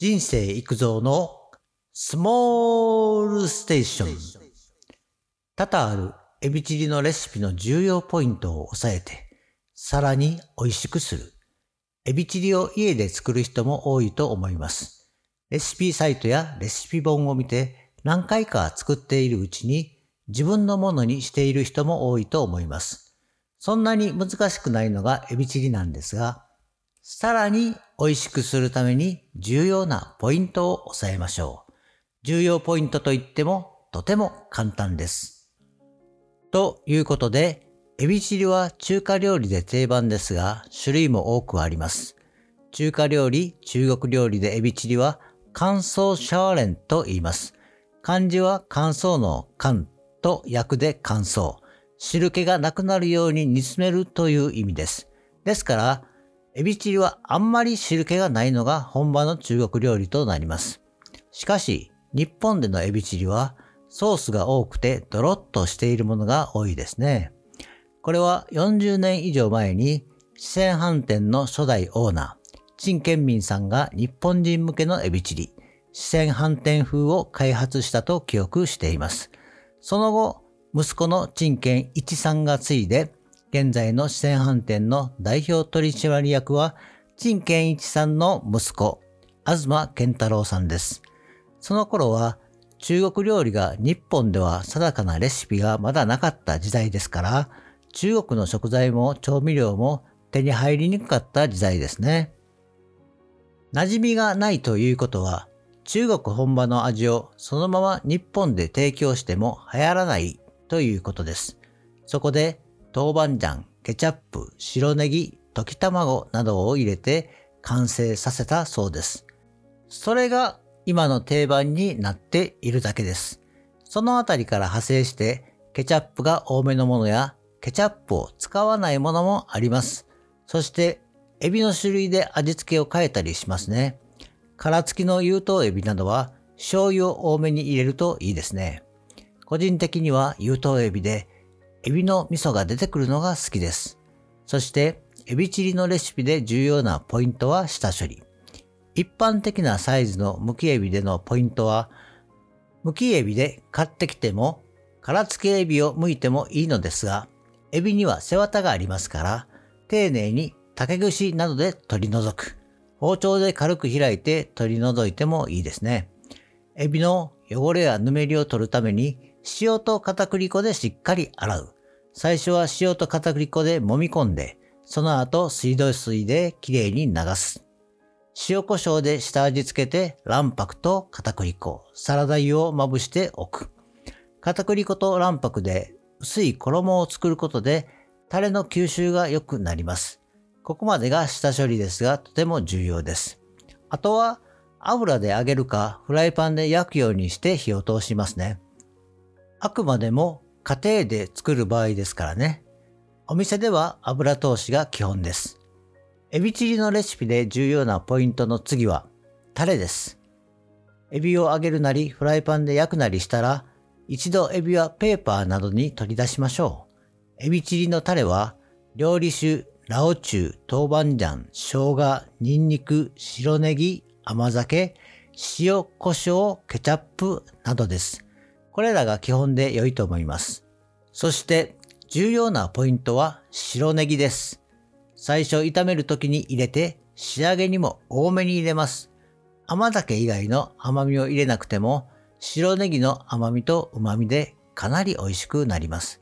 人生育造のスモールステーション。多々あるエビチリのレシピの重要ポイントを押さえて、さらに美味しくする。エビチリを家で作る人も多いと思います。レシピサイトやレシピ本を見て何回か作っているうちに自分のものにしている人も多いと思います。そんなに難しくないのがエビチリなんですが、さらに美味しくするために重要なポイントを押さえましょう。重要ポイントといってもとても簡単です。ということで、エビチリは中華料理で定番ですが、種類も多くあります。中華料理、中国料理でエビチリは乾燥シャワレンと言います。漢字は乾燥の乾と訳で乾燥。汁気がなくなるように煮詰めるという意味です。ですから、エビチリはあんまり汁気がないのが本場の中国料理となります。しかし、日本でのエビチリはソースが多くてドロッとしているものが多いですね。これは40年以上前に四川飯店の初代オーナー、陳建民さんが日本人向けのエビチリ、四川飯店風を開発したと記憶しています。その後、息子の陳建一さんが継いで、現在の四川飯店の代表取締役は、陳健一さんの息子、東健太郎さんです。その頃は、中国料理が日本では定かなレシピがまだなかった時代ですから、中国の食材も調味料も手に入りにくかった時代ですね。馴染みがないということは、中国本場の味をそのまま日本で提供しても流行らないということです。そこで豆板醤、ケチャップ、白ネギ、溶き卵などを入れて完成させたそうです。それが今の定番になっているだけです。そのあたりから派生してケチャップが多めのものやケチャップを使わないものもあります。そしてエビの種類で味付けを変えたりしますね。殻付きの有頭エビなどは醤油を多めに入れるといいですね。個人的には有頭エビでエビの味噌が出てくるのが好きです。そして、エビチリのレシピで重要なポイントは下処理。一般的なサイズの剥きエビでのポイントは、剥きエビで買ってきても、殻付きエビを剥いてもいいのですが、エビには背わたがありますから、丁寧に竹串などで取り除く。包丁で軽く開いて取り除いてもいいですね。エビの汚れやぬめりを取るために塩と片栗粉でしっかり洗う。最初は塩と片栗粉で揉み込んで、その後水道水できれいに流す。塩胡椒で下味付けて卵白と片栗粉、サラダ油をまぶしておく。片栗粉と卵白で薄い衣を作ることでタレの吸収が良くなります。ここまでが下処理ですがとても重要です。あとは油で揚げるかフライパンで焼くようにして火を通しますね。あくまでも家庭で作る場合ですからね。お店では油通しが基本です。エビチリのレシピで重要なポイントの次は、タレです。エビを揚げるなり、フライパンで焼くなりしたら、一度エビはペーパーなどに取り出しましょう。エビチリのタレは、料理酒、ラオチュウ、豆板醤、生姜、ニンニク、白ネギ、甘酒、塩、胡椒、ケチャップなどです。これらが基本で良いと思います。そして重要なポイントは白ネギです。最初炒める時に入れて仕上げにも多めに入れます。甘酒以外の甘みを入れなくても白ネギの甘みと旨みでかなり美味しくなります。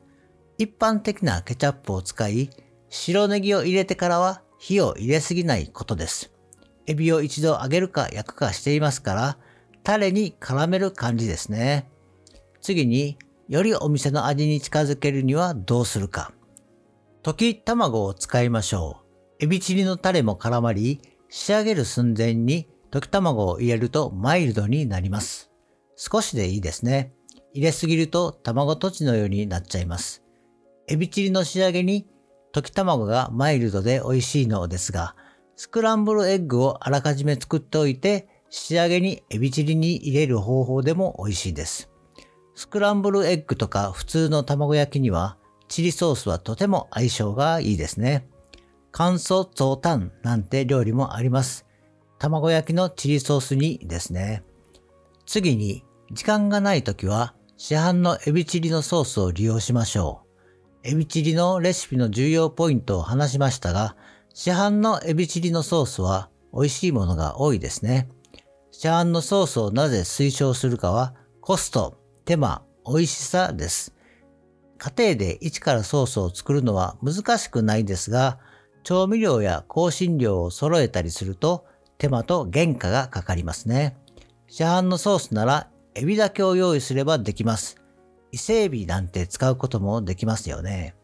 一般的なケチャップを使い白ネギを入れてからは火を入れすぎないことです。エビを一度揚げるか焼くかしていますからタレに絡める感じですね。次によりお店の味に近づけるにはどうするか。溶き卵を使いましょう。エビチリのタレも絡まり、仕上げる寸前に溶き卵を入れるとマイルドになります。少しでいいですね。入れすぎると卵とちのようになっちゃいます。エビチリの仕上げに溶き卵がマイルドで美味しいのですが、スクランブルエッグをあらかじめ作っておいて仕上げにエビチリに入れる方法でも美味しいです。スクランブルエッグとか普通の卵焼きにはチリソースはとても相性がいいですね。乾燥ゾウタンなんて料理もあります。卵焼きのチリソース煮ですね。次に、時間がない時は市販のエビチリのソースを利用しましょう。エビチリのレシピの重要ポイントを話しましたが、市販のエビチリのソースは美味しいものが多いですね。市販のソースをなぜ推奨するかはコスト、手間、美味しさです。家庭で一からソースを作るのは難しくないですが、調味料や香辛料を揃えたりすると手間と原価がかかりますね。市販のソースならエビだけを用意すればできます。伊勢エビなんて使うこともできますよね。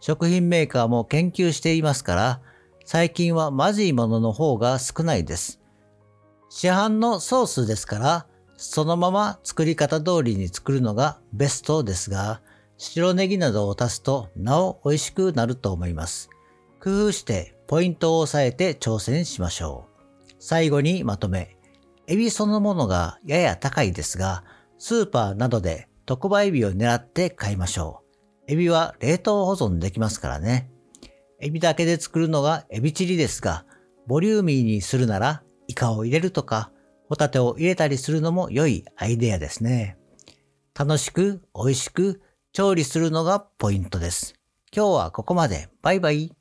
食品メーカーも研究していますから、最近はまずいものの方が少ないです。市販のソースですから、そのまま作り方通りに作るのがベストですが、白ネギなどを足すとなお美味しくなると思います。工夫してポイントを押さえて挑戦しましょう。最後にまとめ。エビそのものがやや高いですが、スーパーなどで特売エビを狙って買いましょう。エビは冷凍保存できますからね。エビだけで作るのがエビチリですが、ボリューミーにするならイカを入れるとか、ホタテを入れたりするのも良いアイデアですね。楽しく美味しく調理するのがポイントです。今日はここまで。バイバイ。